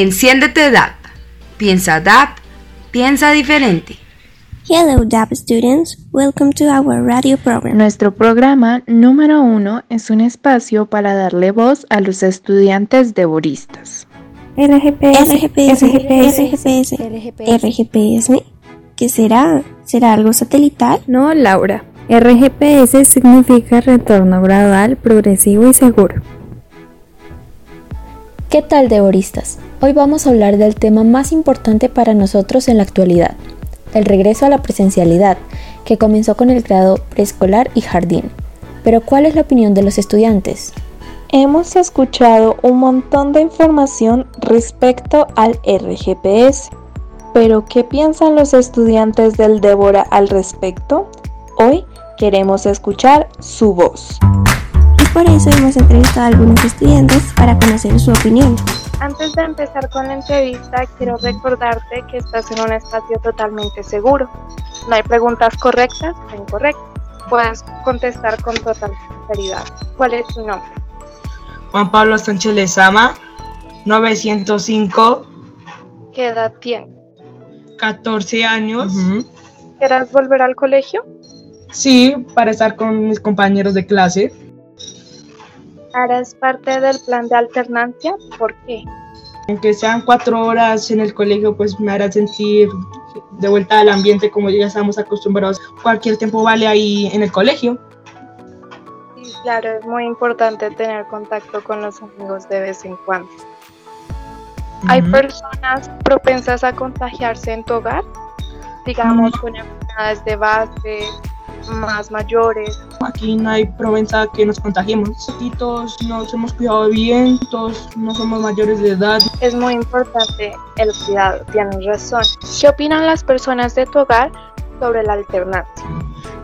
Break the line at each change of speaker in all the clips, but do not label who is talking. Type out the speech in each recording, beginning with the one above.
Enciéndete DAP. Piensa DAP, piensa diferente.
Hello DAP students, welcome to our radio program.
Nuestro programa número uno es un espacio para darle voz a los estudiantes devoristas.
RGPS, RGPS, RGPS, RGPS, RGPS. ¿Qué será? ¿Será algo satelital?
No, Laura. RGPS significa retorno gradual, progresivo y seguro.
¿Qué tal, devoristas? Hoy vamos a hablar del tema más importante para nosotros en la actualidad, el regreso a la presencialidad, que comenzó con el grado preescolar y jardín. Pero ¿cuál es la opinión de los estudiantes?
Hemos escuchado un montón de información respecto al RGPS, pero ¿qué piensan los estudiantes del Débora al respecto? Hoy queremos escuchar su voz.
Por eso hemos entrevistado a algunos estudiantes para conocer su opinión.
Antes de empezar con la entrevista, quiero recordarte que estás en un espacio totalmente seguro. No hay preguntas correctas o incorrectas. Puedes contestar con total sinceridad. ¿Cuál es tu nombre?
Juan Pablo Sánchez Lezama, 905.
¿Qué edad tienes?
14 años.
¿Quieres volver al colegio?
Sí, para estar con mis compañeros de clase.
¿Eres parte del plan de alternancia? ¿Por qué?
Aunque sean cuatro horas en el colegio, pues me hará sentir de vuelta al ambiente como ya estamos acostumbrados. Cualquier tiempo vale ahí en el colegio.
Sí, claro, es muy importante tener contacto con los amigos de vez en cuando. ¿Hay personas propensas a contagiarse en tu hogar? Digamos, con enfermedades de base, más mayores.
Aquí no hay propensa que nos contagiemos. Todos nos hemos cuidado bien, todos no somos mayores de edad.
Es muy importante el cuidado, tienes razón. ¿Qué opinan las personas de tu hogar sobre la alternancia?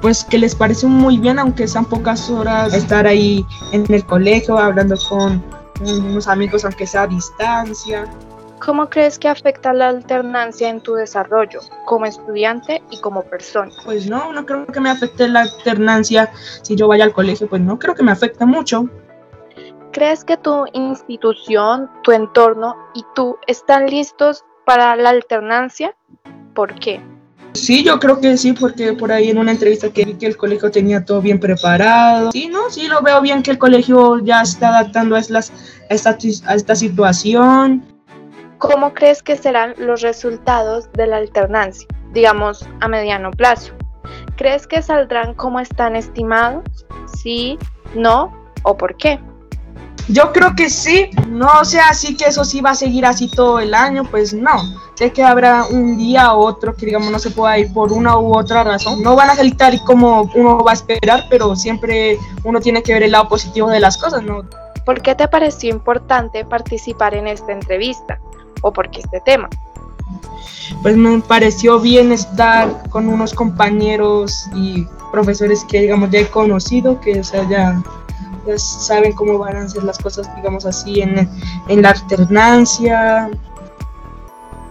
Pues que les parece muy bien, aunque sean pocas horas, estar ahí en el colegio hablando con unos amigos, aunque sea a distancia.
¿Cómo crees que afecta la alternancia en tu desarrollo como estudiante y como persona?
Pues no, no creo que me afecte la alternancia si yo vaya al colegio, pues no creo que me afecte mucho.
¿Crees que tu institución, tu entorno y tú están listos para la alternancia? ¿Por qué?
Sí, yo creo que sí, porque por ahí en una entrevista que vi que el colegio tenía todo bien preparado. Sí, no, sí, lo veo bien que el colegio ya está adaptando a, esta, a esta situación.
¿Cómo crees que serán los resultados de la alternancia, digamos a mediano plazo? ¿Crees que saldrán como están estimados? ¿Sí? ¿No? ¿O por qué?
Yo creo que sí, no sea así que eso sí va a seguir así todo el año, pues no. Sé que habrá un día u otro que digamos no se pueda ir por una u otra razón. No van a salir tal y como uno va a esperar, pero siempre uno tiene que ver el lado positivo de las cosas, ¿no?
¿Por qué te pareció importante participar en esta entrevista? O por qué este tema?
Pues me pareció bien estar con unos compañeros y profesores que digamos ya he conocido, que o sea, ya, ya saben cómo van a ser las cosas, digamos así, en, en la alternancia.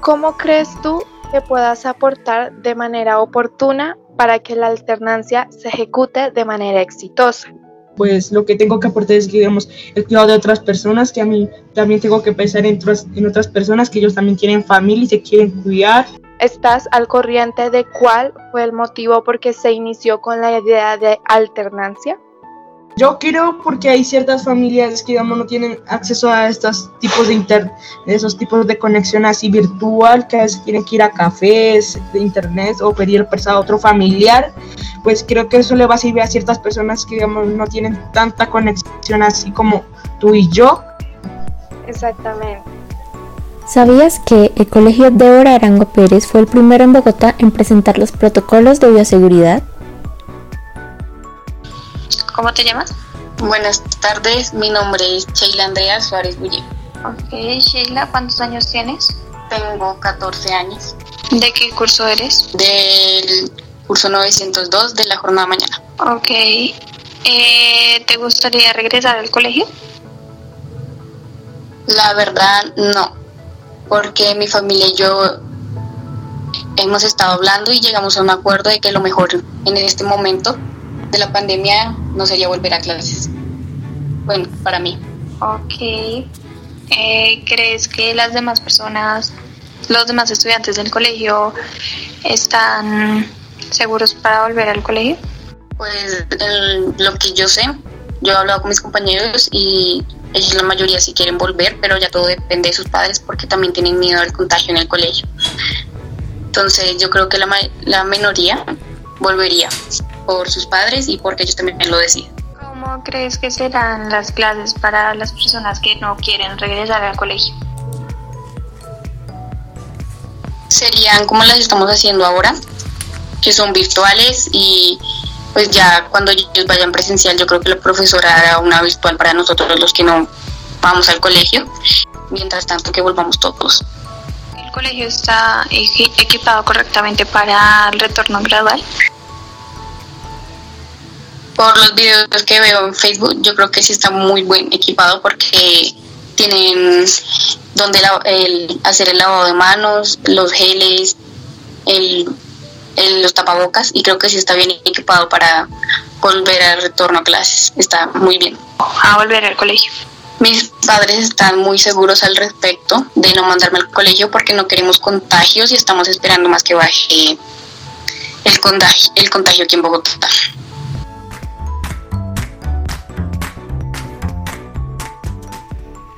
¿Cómo crees tú que puedas aportar de manera oportuna para que la alternancia se ejecute de manera exitosa?
Pues lo que tengo que aportar es, digamos, el cuidado de otras personas, que a mí también tengo que pensar en otras, en otras personas que ellos también tienen familia y se quieren cuidar.
¿Estás al corriente de cuál fue el motivo por qué se inició con la idea de alternancia?
Yo creo porque hay ciertas familias que digamos no tienen acceso a estos tipos de inter, esos tipos de conexión así virtual, que a veces tienen que ir a cafés de internet o pedir prestado a otro familiar, pues creo que eso le va a servir a ciertas personas que digamos no tienen tanta conexión así como tú y yo.
Exactamente.
¿Sabías que el Colegio Débora Arango Pérez fue el primero en Bogotá en presentar los protocolos de bioseguridad?
¿Cómo te llamas? Buenas tardes, mi nombre es Sheila Andrea Suárez Bulle.
Ok, Sheila, ¿cuántos años tienes?
Tengo 14 años.
¿De qué curso eres?
Del curso 902 de la jornada mañana.
Ok. Eh, ¿Te gustaría regresar al colegio?
La verdad, no. Porque mi familia y yo hemos estado hablando y llegamos a un acuerdo de que lo mejor en este momento de la pandemia no sería volver a clases. Bueno, para mí.
Ok.
Eh, ¿Crees que las demás personas, los demás estudiantes del colegio están seguros para volver al colegio?
Pues lo que yo sé, yo he hablado con mis compañeros y ellos la mayoría sí quieren volver, pero ya todo depende de sus padres porque también tienen miedo al contagio en el colegio. Entonces yo creo que la, la minoría volvería por sus padres y porque ellos también lo deciden.
¿Cómo crees que serán las clases para las personas que no quieren regresar al colegio?
Serían como las estamos haciendo ahora, que son virtuales y pues ya cuando ellos vayan presencial yo creo que la profesora hará una virtual para nosotros los que no vamos al colegio, mientras tanto que volvamos todos.
¿El colegio está equipado correctamente para el retorno gradual?
Por los videos que veo en Facebook, yo creo que sí está muy buen equipado porque tienen donde el, hacer el lavado de manos, los geles, el los tapabocas y creo que sí está bien equipado para volver al retorno a clases. Está muy bien.
A volver al colegio.
Mis padres están muy seguros al respecto de no mandarme al colegio porque no queremos contagios y estamos esperando más que baje el contagio, el contagio aquí en Bogotá.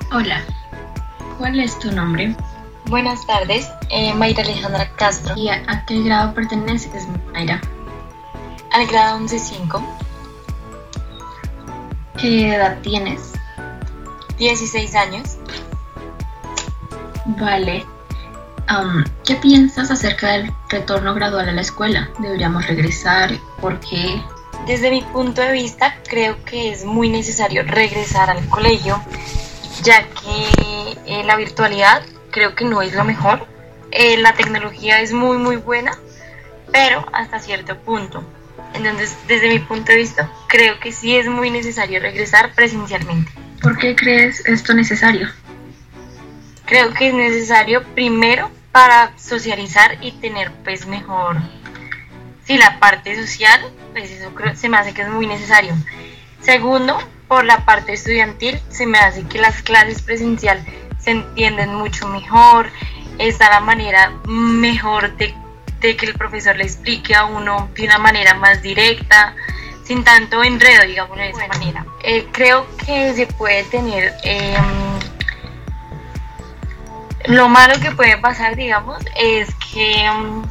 Hola, ¿cuál es tu nombre?
Buenas tardes, eh, Mayra Alejandra Castro.
¿Y a, qué grado perteneces, Mayra?
Al grado 11.5.
¿Qué edad tienes?
16 años.
Vale. ¿Qué piensas acerca del retorno gradual a la escuela? ¿Deberíamos regresar? ¿Por qué?
Desde mi punto de vista, creo que es muy necesario regresar al colegio, ya que eh, la virtualidad creo que no es lo mejor. Eh, la tecnología es muy muy buena, pero hasta cierto punto. Entonces, desde mi punto de vista, creo que sí es muy necesario regresar presencialmente.
¿Por qué crees esto necesario?
Creo que es necesario primero para socializar y tener pues mejor, sí, la parte social, pues eso creo, se me hace que es muy necesario. Segundo, por la parte estudiantil, se me hace que las clases presenciales se entienden mucho mejor, está la manera mejor de, que el profesor le explique a uno de una manera más directa, sin tanto enredo, digamos de esa manera. Eh, creo que se puede tener... Em, lo malo que puede pasar, digamos, es que em,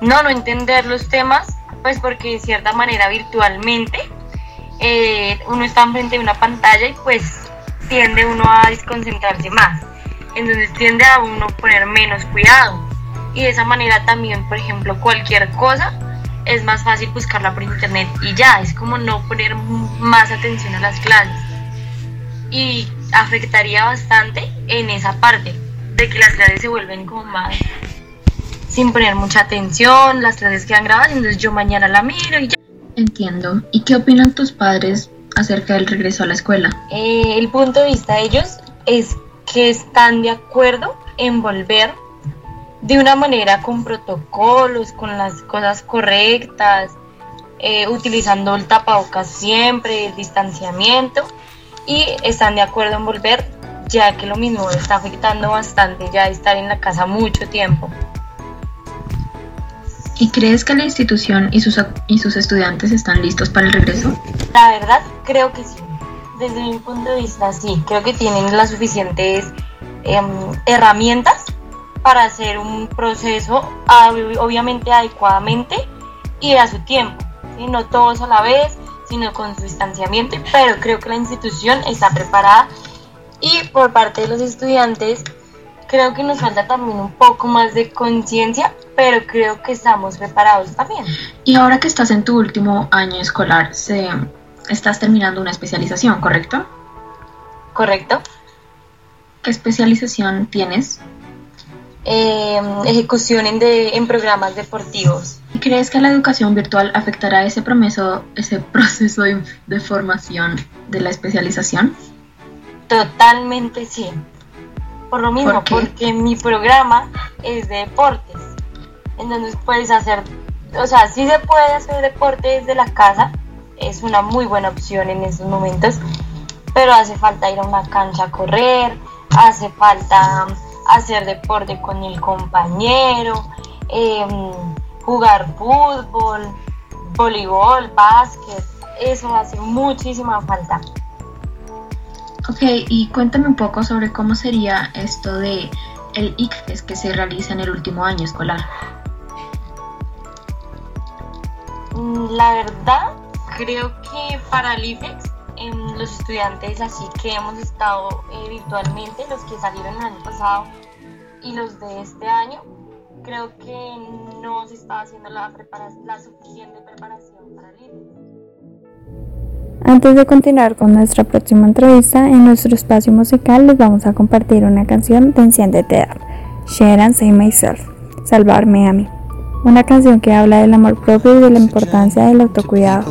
no, no entender los temas, pues porque de cierta manera virtualmente eh, uno está enfrente de una pantalla y pues tiende uno a desconcentrarse más. Entonces tiende a uno poner menos cuidado. Y de esa manera también, por ejemplo, cualquier cosa es más fácil buscarla por internet y ya, es como no poner más atención a las clases. Y afectaría bastante en esa parte, de que las clases se vuelven como más sin poner mucha atención, las clases quedan grabadas, entonces yo mañana la miro y ya.
Entiendo. ¿Y qué opinan tus padres acerca del regreso a la escuela?
Eh, el punto de vista de ellos es que están de acuerdo en volver de una manera con protocolos, con las cosas correctas, eh, utilizando el tapabocas siempre, el distanciamiento y están de acuerdo en volver ya que lo mismo está afectando bastante ya estar en la casa mucho tiempo.
¿Y crees que la institución y sus, y sus estudiantes están listos para el regreso?
La verdad, creo que sí. Desde mi punto de vista, sí. Creo que tienen las suficientes em, herramientas para hacer un proceso, obviamente adecuadamente y a su tiempo. No todos a la vez, sino con su distanciamiento, pero creo que la institución está preparada y por parte de los estudiantes creo que nos falta también un poco más de conciencia, pero creo que estamos preparados también.
Y ahora que estás en tu último año escolar, se, estás terminando una especialización, ¿correcto?
Correcto.
¿Qué especialización tienes?
Eh, ejecución en, de, en programas deportivos.
¿Crees que la educación virtual afectará ese, proceso, ese proceso de, de formación de la especialización?
Totalmente sí. Por lo mismo, porque mi programa es de deportes. Entonces puedes hacer, o sea, sí se puede hacer deporte desde la casa, es una muy buena opción en estos momentos, pero hace falta ir a una cancha a correr, hace falta hacer deporte con el compañero, em, jugar fútbol, voleibol, básquet, eso hace muchísima falta.
Ok, y cuéntame un poco sobre cómo sería esto de el ICFES que se realiza en el último año escolar.
Mm, la verdad, creo que para el IFEX, los estudiantes así que hemos estado eh, virtualmente, los que salieron el año pasado y los de este año, creo que no se está haciendo la, la suficiente preparación para el IFEX.
Antes de continuar con nuestra próxima entrevista, en nuestro espacio musical les vamos a compartir una canción de Enciéndete Edad, Share and Save Myself, Salvarme a mí. Una canción que habla del amor propio y de la importancia del autocuidado.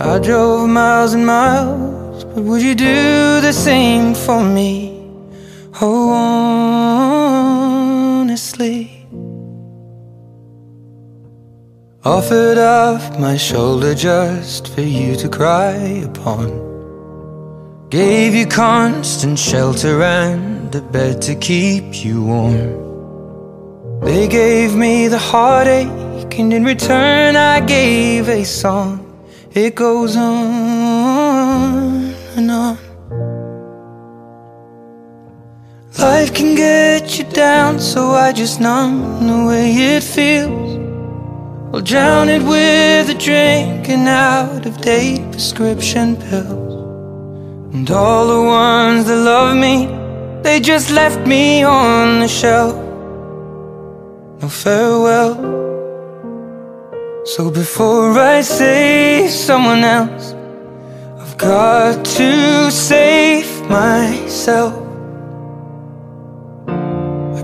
I drove miles and miles, but would you do the same for me? Honestly. Offered up my shoulder just for you to cry upon. Gave you constant shelter and a bed to keep you warm. They gave me the heartache, and in return, I gave a song. It goes on and on. Life can get you down, so I just numb the way it feels. I'll drown it with a drink and out of date prescription pills. And all the ones that love me, they just left me on the shelf. No farewell. So before I save someone else, I've got to save myself.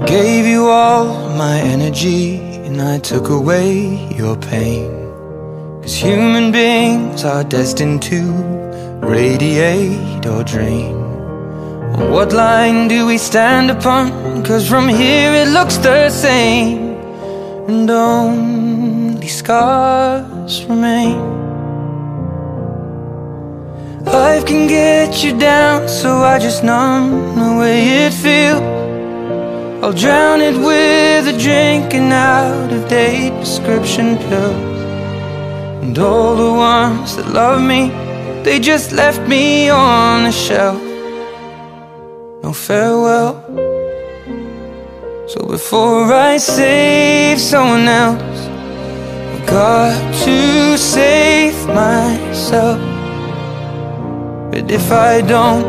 Gave you all my energy and I took away your pain. Cause human beings are destined to radiate or drain. What line do we stand upon? Cause from here it looks the same. And only scars remain. Life can get you down, so I just numb the way it feels. I'll drown it with a drink and out of date prescription pills. And all the ones that love me, they just left me on the shelf. No farewell. So before I save someone else, I've got to save myself. But if I don't,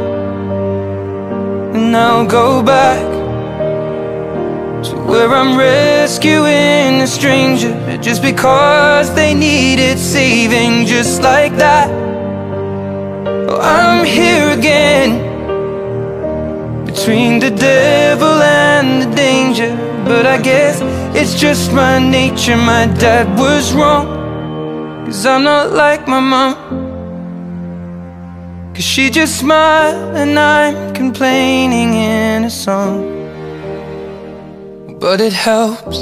then I'll go back to where I'm rescuing a stranger just because they needed saving, just like that. Oh, I'm here again between the devil and the danger. But I guess it's just my nature. My dad was wrong, cause I'm not like my mom. Cause she just smiled and I'm complaining in a song but it helps.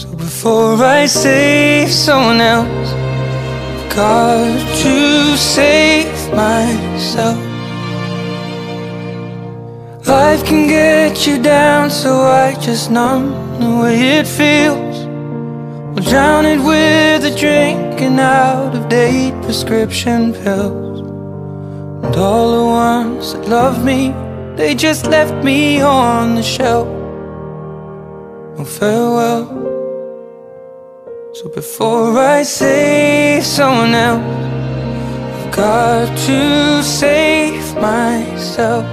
So before I save someone else, I've got to save myself. Life can get you down, so I just numb the way it feels. I'll drown it with a drink and out of date prescription pills. And all the ones that love me, they just left me on the shelf no farewell. So before I save someone else, I've got to save myself.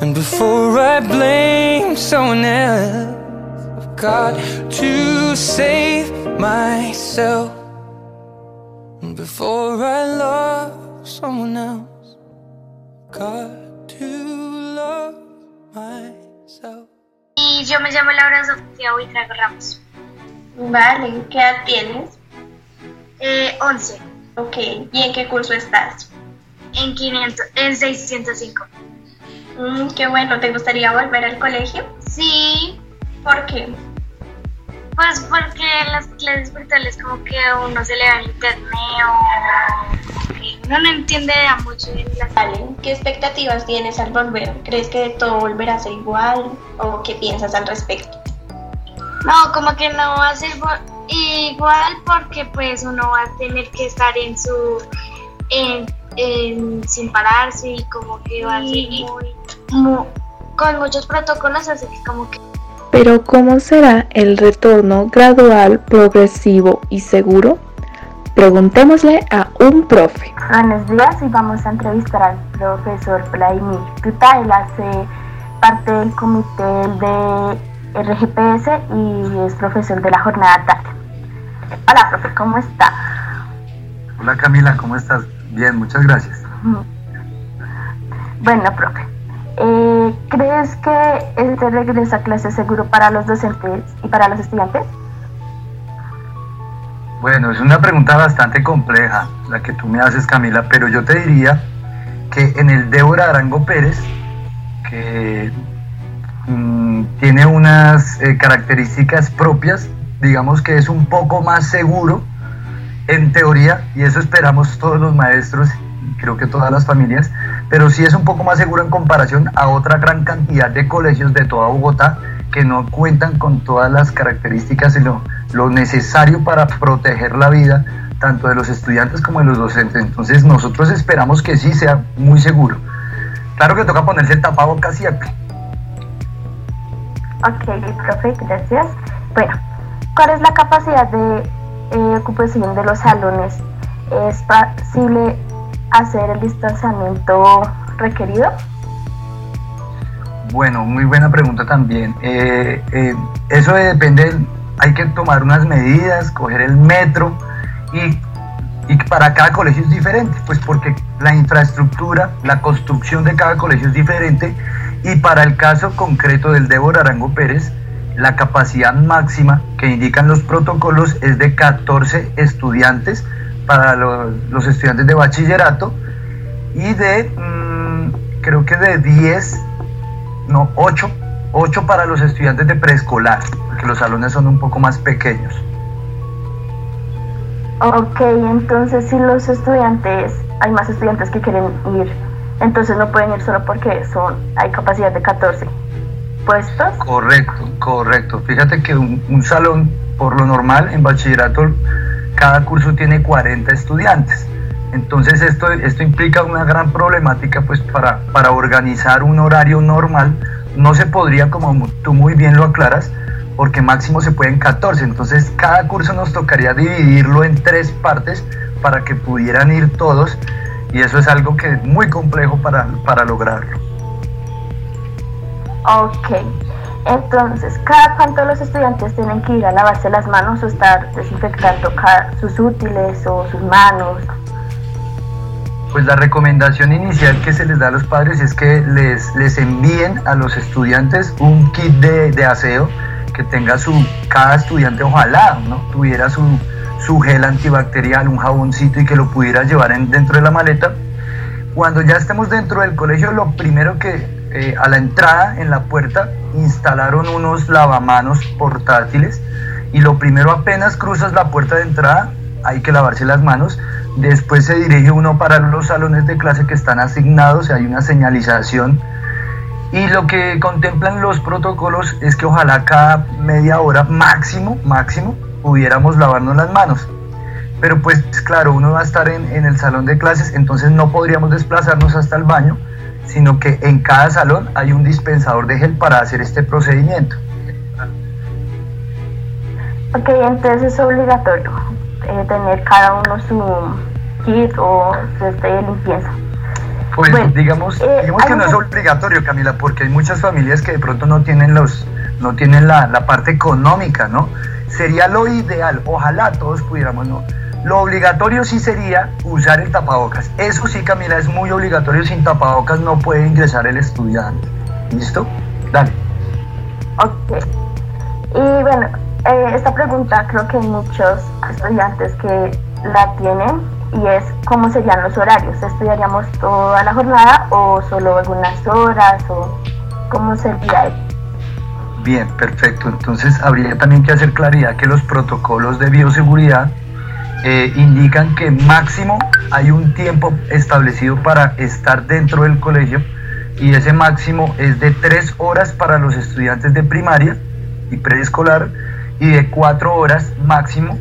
And before I blame someone else, I've got to save myself. And before I love someone else, I've got to love myself.
Y yo me llamo Laura Sofía Buitrago Ramos.
Vale, ¿qué edad tienes?
Eh, 11.
Ok, ¿y en qué curso estás?
En 500, en 605.
Mm, qué bueno, ¿te gustaría volver al colegio?
Sí,
¿Por qué?
Pues porque las clases virtuales como que a uno se le va el internet o que uno no entiende a mucho las
¿qué expectativas tienes al volver? ¿Crees que todo volverá a ser igual o qué piensas al respecto?
No, como que no va a ser igual porque pues uno va a tener que estar en su en, en- sin pararse y como que va a ser muy, mu- con muchos protocolos así que como que
Pero ¿cómo será el retorno gradual, progresivo y seguro? Preguntémosle a un profe.
Buenos días y vamos a entrevistar al profesor Vladimir Tuta. Él hace parte del comité de RGPS y es profesor de la jornada tarde. Hola, profe, ¿cómo está?
Hola Camila, ¿cómo estás? Bien, muchas gracias.
Bueno, profe, eh, ¿crees que este regreso a clase es seguro para los docentes y para los estudiantes?
Bueno, es una pregunta bastante compleja la que tú me haces Camila, pero yo te diría que en el Débora Arango Pérez, que mm, tiene unas eh, características propias, digamos que es un poco más seguro en teoría, y eso esperamos todos los maestros, creo que todas las familias, pero sí es un poco más seguro en comparación a otra gran cantidad de colegios de toda Bogotá que no cuentan con todas las características y lo, lo necesario para proteger la vida tanto de los estudiantes como de los docentes. Entonces nosotros esperamos que sí sea muy seguro. Claro que toca ponerse el tapabocas siempre.
Ok, profe, gracias. Bueno, ¿cuál es la capacidad de eh, ocupación de los salones? ¿Es posible hacer el distanciamiento requerido?
Bueno, muy buena pregunta también. Eh, eh, eso depende, hay que tomar unas medidas, coger el metro y, y para cada colegio es diferente, pues porque la infraestructura, la construcción de cada colegio es diferente y para el caso concreto del Débora Arango Pérez, la capacidad máxima que indican los protocolos es de 14 estudiantes para los, los estudiantes de bachillerato y de, mm, creo que de 10 no, 8, 8 para los estudiantes de preescolar, porque los salones son un poco más pequeños.
Ok, entonces si los estudiantes, hay más estudiantes que quieren ir, entonces no pueden ir solo porque son, hay capacidad de 14 puestos.
Correcto, correcto. Fíjate que un, un salón, por lo normal, en bachillerato, cada curso tiene 40 estudiantes. Entonces esto, esto implica una gran problemática pues para, para organizar un horario normal. No se podría, como tú muy bien lo aclaras, porque máximo se pueden 14. Entonces cada curso nos tocaría dividirlo en tres partes para que pudieran ir todos y eso es algo que es muy complejo para, para lograrlo.
Ok, entonces, ¿cada cuánto los estudiantes tienen que ir a lavarse las manos o estar desinfectando sus útiles o sus manos?
Pues la recomendación inicial que se les da a los padres es que les, les envíen a los estudiantes un kit de, de aseo que tenga su, cada estudiante ojalá, ¿no? Tuviera su, su gel antibacterial, un jaboncito y que lo pudiera llevar en- dentro de la maleta. Cuando ya estemos dentro del colegio, lo primero que eh, a la entrada, en la puerta, instalaron unos lavamanos portátiles y lo primero apenas cruzas la puerta de entrada, hay que lavarse las manos. Después se dirige uno para los salones de clase que están asignados, hay una señalización. Y lo que contemplan los protocolos es que ojalá cada media hora máximo, máximo, pudiéramos lavarnos las manos. Pero pues claro, uno va a estar en, en el salón de clases, entonces no podríamos desplazarnos hasta el baño, sino que en cada salón hay un dispensador de gel para hacer este procedimiento.
Ok, entonces es obligatorio eh, tener cada uno su kit o su este de limpieza.
Pues
Bueno,
digamos,
eh,
digamos que no es obligatorio, Camila, porque hay muchas familias que de pronto no tienen los, no tienen la, la parte económica, ¿no? Sería lo ideal, ojalá todos pudiéramos, ¿no? Lo obligatorio sí sería usar el tapabocas. Eso sí, Camila, es muy obligatorio. Sin tapabocas no puede ingresar el estudiante. ¿Listo? Dale.
Ok. Y bueno, eh, esta pregunta creo que hay muchos estudiantes que la tienen y es cómo serían los horarios. ¿Estudiaríamos toda la jornada o solo algunas horas o cómo sería?
Bien, perfecto. Entonces habría también que hacer claridad que los protocolos de bioseguridad eh, indican que máximo hay un tiempo establecido para estar dentro del colegio y ese máximo es de tres horas para los estudiantes de primaria y preescolar y de cuatro horas máximo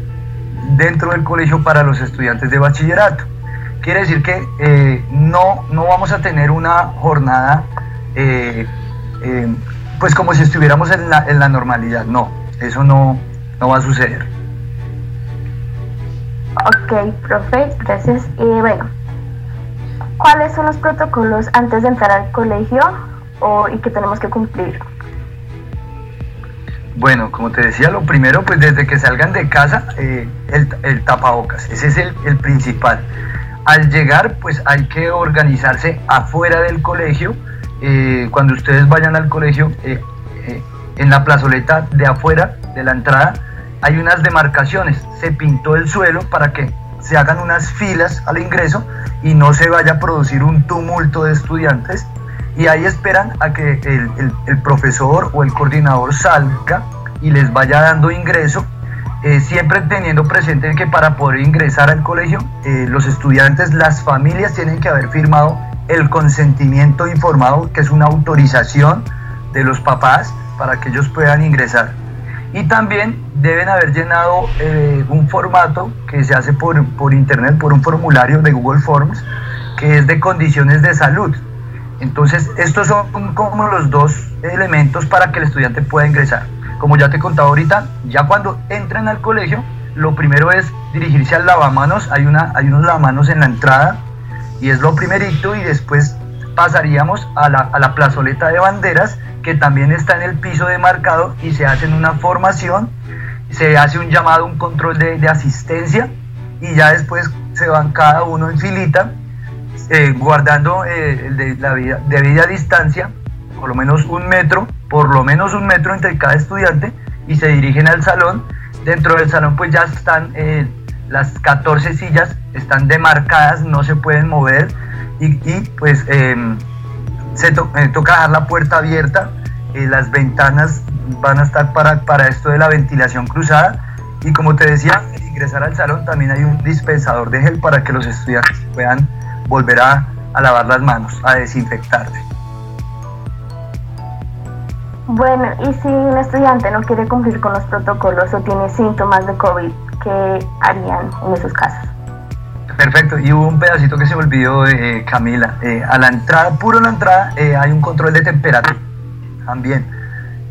dentro del colegio para los estudiantes de bachillerato. Quiere decir que eh, no, no vamos a tener una jornada eh, pues como si estuviéramos en la, en la normalidad. No, eso no, no va a suceder.
Ok, profe, gracias. Y bueno, ¿cuáles son los protocolos antes de entrar al colegio o, y que tenemos que cumplir?
Bueno, como te decía, lo primero, pues desde que salgan de casa, eh, el, tapabocas, ese es el, el, principal. Al llegar, pues hay que organizarse afuera del colegio. Eh, cuando ustedes vayan al colegio, eh, eh, en la plazoleta de afuera de la entrada, hay unas demarcaciones. Se pintó el suelo para que se hagan unas filas al ingreso y no se vaya a producir un tumulto de estudiantes y ahí esperan a que el, profesor o el coordinador salga y les vaya dando ingreso, eh, siempre teniendo presente que para poder ingresar al colegio, eh, los estudiantes, las familias tienen que haber firmado el consentimiento informado, que es una autorización de los papás para que ellos puedan ingresar. Y también deben haber llenado eh, un formato que se hace por, por internet, por un formulario de Google Forms, que es de condiciones de salud entonces, estos son como los dos elementos para que el estudiante pueda ingresar. Como ya te he contado ahorita, ya cuando entran al colegio, lo primero es dirigirse al lavamanos. Hay, una, hay unos lavamanos en la entrada y es lo primerito y después pasaríamos a la, a la plazoleta de banderas que también está en el piso demarcado y se hace una formación, se hace un llamado, un control de, de asistencia y ya después se van cada uno en filita eh, guardando eh, de, la vida, debida distancia, por lo menos un metro, por lo menos un metro entre cada estudiante y se dirigen al salón. Dentro del salón pues ya están eh, las 14 sillas, están demarcadas, no se pueden mover y, pues em, se to toca dejar la puerta abierta, las ventanas van a estar para, para esto de la ventilación cruzada y como te decía, al ingresar al salón también hay un dispensador de gel para que los estudiantes puedan volver a, a lavar las manos, a desinfectarse.
Bueno, y si un estudiante no quiere cumplir con los protocolos o tiene síntomas de COVID, ¿qué harían en esos casos?
Perfecto, y hubo un pedacito que se olvidó, eh, Camila. Eh, a la entrada, puro a la entrada, eh, hay un control de temperatura también.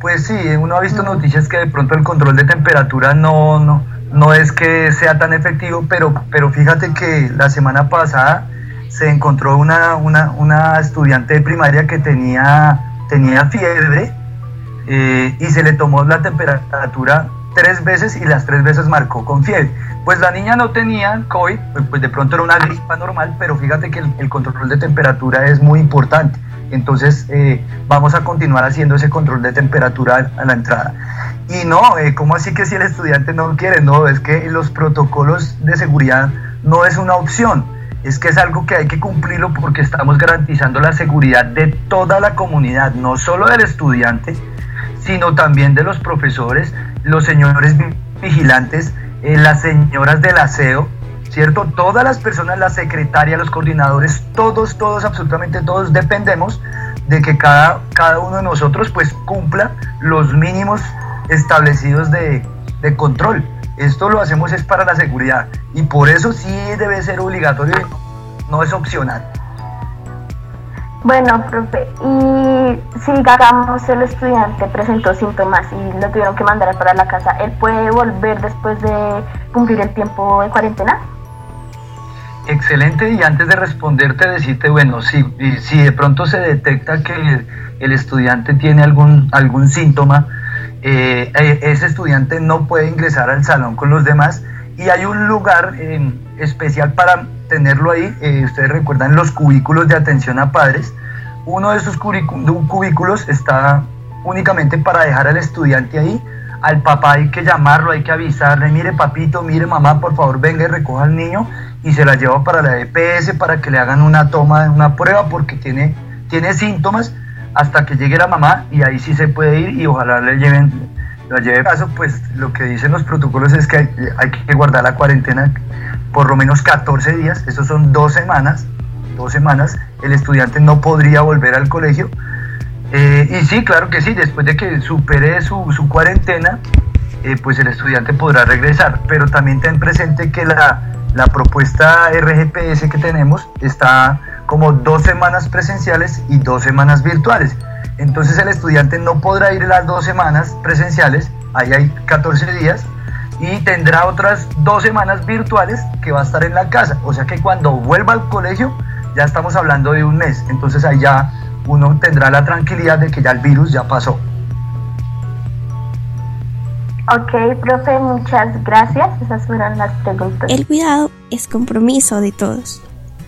Pues sí, uno ha visto noticias que de pronto el control de temperatura no, no, no es que sea tan efectivo, pero, pero fíjate que la semana pasada se encontró una, una, una estudiante de primaria que tenía, tenía fiebre eh, y se le tomó la temperatura tres veces y las tres veces marcó con fiebre. Pues la niña no tenía COVID, pues de pronto era una gripa normal, pero fíjate que el, el control de temperatura es muy importante. Entonces eh, vamos a continuar haciendo ese control de temperatura a la entrada. Y no, eh, ¿cómo así que si el estudiante no quiere? No, es que los protocolos de seguridad no es una opción es que es algo que hay que cumplirlo porque estamos garantizando la seguridad de toda la comunidad, no solo del estudiante, sino también de los profesores, los señores vigilantes, eh, las señoras del aseo, ¿cierto? Todas las personas, la secretaria, los coordinadores, todos, todos, absolutamente todos dependemos de que cada, cada uno de nosotros pues cumpla los mínimos establecidos de, de control. Esto lo hacemos es para la seguridad y por eso sí debe ser obligatorio, no es opcional.
Bueno, profe, y si digamos el estudiante presentó síntomas y lo tuvieron que mandar para la casa, ¿él puede volver después de cumplir el tiempo de cuarentena?
Excelente, y antes de responderte, decirte, bueno, si, si de pronto se detecta que el estudiante tiene algún, algún síntoma, eh, ese estudiante no puede ingresar al salón con los demás y hay un lugar eh, especial para tenerlo ahí. Eh, ustedes recuerdan los cubículos de atención a padres. Uno de esos cubículos está únicamente para dejar al estudiante ahí. Al papá hay que llamarlo, hay que avisarle, mire papito, mire mamá, por favor venga y recoja al niño y se la lleva para la EPS para que le hagan una toma, una prueba porque tiene, tiene síntomas hasta que llegue la mamá y ahí sí se puede ir y ojalá le lleven, la lleve caso, pues lo que dicen los protocolos es que hay, hay que guardar la cuarentena por lo menos 14 días, eso son dos semanas, dos semanas, el estudiante no podría volver al colegio. Eh, y sí, claro que sí, después de que supere su, su cuarentena, eh, pues el estudiante podrá regresar, pero también ten presente que la, la propuesta RGPS que tenemos está como dos semanas presenciales y dos semanas virtuales. Entonces el estudiante no podrá ir las dos semanas presenciales, ahí hay 14 días, y tendrá otras dos semanas virtuales que va a estar en la casa. O sea que cuando vuelva al colegio ya estamos hablando de un mes. Entonces ahí ya uno tendrá la tranquilidad de que ya el virus ya pasó.
Ok, profe, muchas gracias. Esas fueron las preguntas.
El cuidado es compromiso de todos.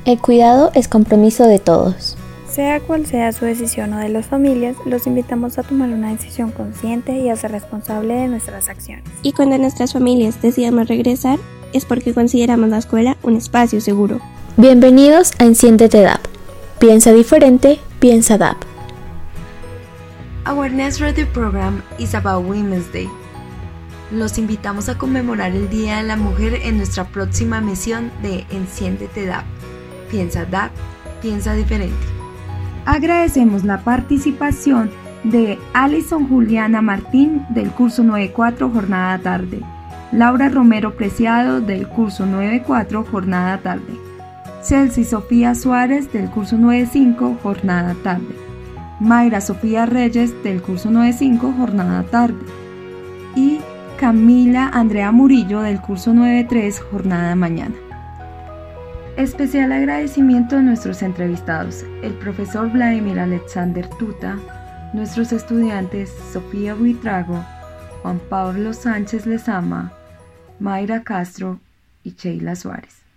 El cuidado es compromiso de todos.
Sea cual sea su decisión o de las familias, los invitamos a tomar una decisión consciente y a ser responsable de nuestras acciones.
Y cuando nuestras familias decidamos regresar, es porque consideramos la escuela un espacio seguro.
Bienvenidos a Enciéndete DAP. Piensa diferente, piensa DAP.
Awareness Radio Program is about Women's Day. Los invitamos a conmemorar el Día de la Mujer en nuestra próxima misión de Enciéndete DAP. Piensa DAP, piensa diferente. Agradecemos la participación de Alison Juliana Martín del curso 94 Jornada Tarde, Laura Romero Preciado del curso 94 Jornada Tarde, Celsi Sofía Suárez del curso 95 Jornada Tarde, Mayra Sofía Reyes del curso 95 Jornada Tarde. Y Camila Andrea Murillo del curso 93 Jornada Mañana. Especial agradecimiento a nuestros entrevistados, el profesor Vladimir Alexander Tuta, nuestros estudiantes Sofía Buitrago, Juan Pablo Sánchez Lezama, Mayra Castro y Sheila Suárez.